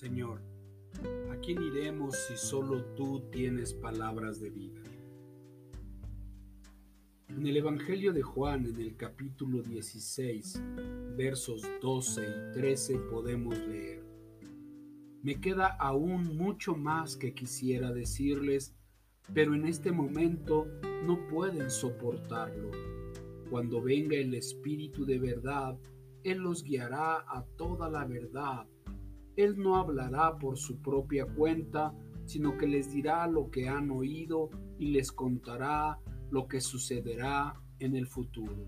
Señor, ¿a quién iremos si solo tú tienes palabras de vida? En el Evangelio de Juan, en el capítulo 16, versos 12 y 13, podemos leer, Me queda aún mucho más que quisiera decirles, pero en este momento no pueden soportarlo. Cuando venga el Espíritu de verdad, Él los guiará a toda la verdad él no hablará por su propia cuenta, sino que les dirá lo que han oído y les contará lo que sucederá en el futuro.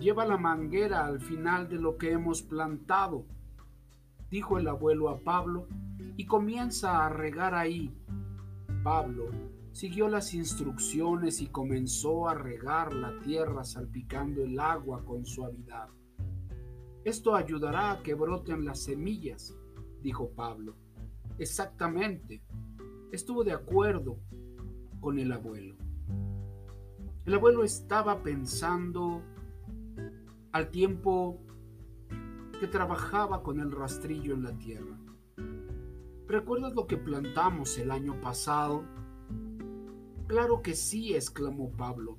Lleva la manguera al final de lo que hemos plantado, dijo el abuelo a Pablo, y comienza a regar ahí. Pablo siguió las instrucciones y comenzó a regar la tierra salpicando el agua con suavidad. Esto ayudará a que broten las semillas, dijo Pablo. Exactamente. Estuvo de acuerdo con el abuelo. El abuelo estaba pensando al tiempo que trabajaba con el rastrillo en la tierra. ¿Recuerdas lo que plantamos el año pasado? Claro que sí, exclamó Pablo.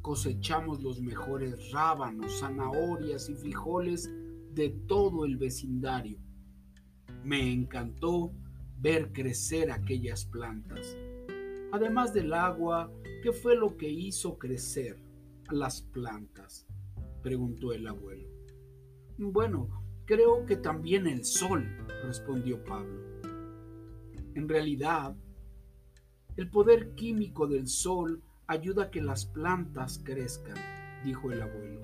Cosechamos los mejores rábanos, zanahorias y frijoles de todo el vecindario. Me encantó ver crecer aquellas plantas. Además del agua, ¿qué fue lo que hizo crecer las plantas? preguntó el abuelo. Bueno, creo que también el sol, respondió Pablo. En realidad, el poder químico del sol ayuda a que las plantas crezcan, dijo el abuelo.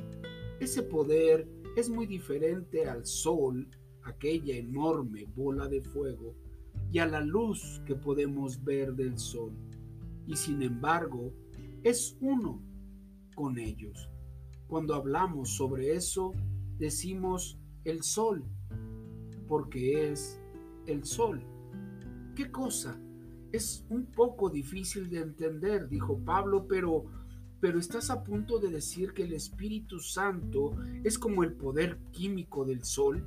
Ese poder es muy diferente al sol, aquella enorme bola de fuego, y a la luz que podemos ver del sol. Y sin embargo, es uno con ellos. Cuando hablamos sobre eso, decimos el sol, porque es el sol. ¿Qué cosa? Es un poco difícil de entender, dijo Pablo, pero pero estás a punto de decir que el Espíritu Santo es como el poder químico del sol.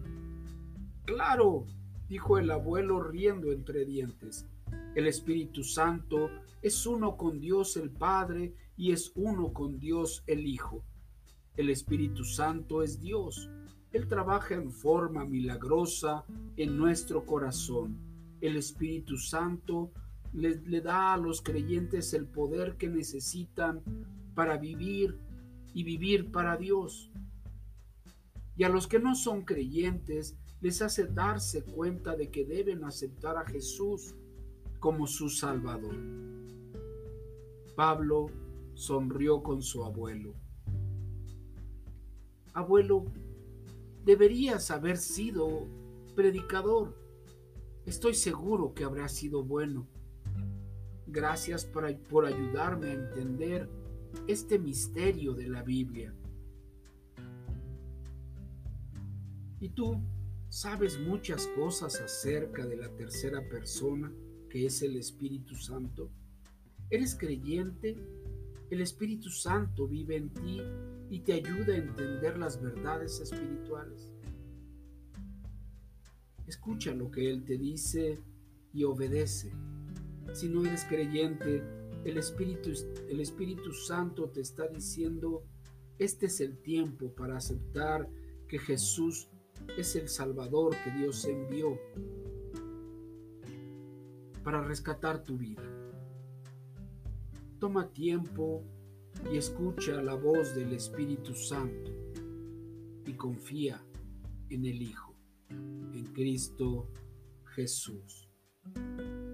Claro, dijo el abuelo riendo entre dientes. El Espíritu Santo es uno con Dios el Padre y es uno con Dios el Hijo. El Espíritu Santo es Dios. Él trabaja en forma milagrosa en nuestro corazón. El Espíritu Santo le, da a los creyentes el poder que necesitan para vivir y vivir para Dios. Y a los que no son creyentes les hace darse cuenta de que deben aceptar a Jesús como su Salvador. Pablo sonrió con su abuelo. Abuelo, deberías haber sido predicador. Estoy seguro que habrá sido bueno. Gracias por, por ayudarme a entender este misterio de la Biblia. ¿Y tú sabes muchas cosas acerca de la tercera persona que es el Espíritu Santo? ¿Eres creyente? El Espíritu Santo vive en ti y te ayuda a entender las verdades espirituales. Escucha lo que Él te dice y obedece. Si no eres creyente, el Espíritu, el Espíritu Santo te está diciendo, este es el tiempo para aceptar que Jesús es el Salvador que Dios envió para rescatar tu vida. Toma tiempo y escucha la voz del Espíritu Santo y confía en el Hijo, en Cristo Jesús.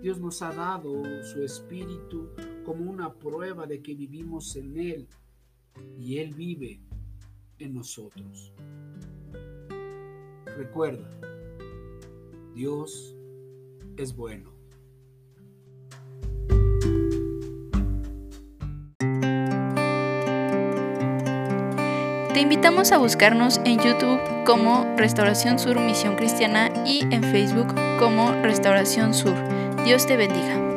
Dios nos ha dado su Espíritu como una prueba de que vivimos en Él y Él vive en nosotros. Recuerda, Dios es bueno. Te invitamos a buscarnos en YouTube como Restauración Sur Misión Cristiana y en Facebook como Restauración Sur. Dios te bendiga.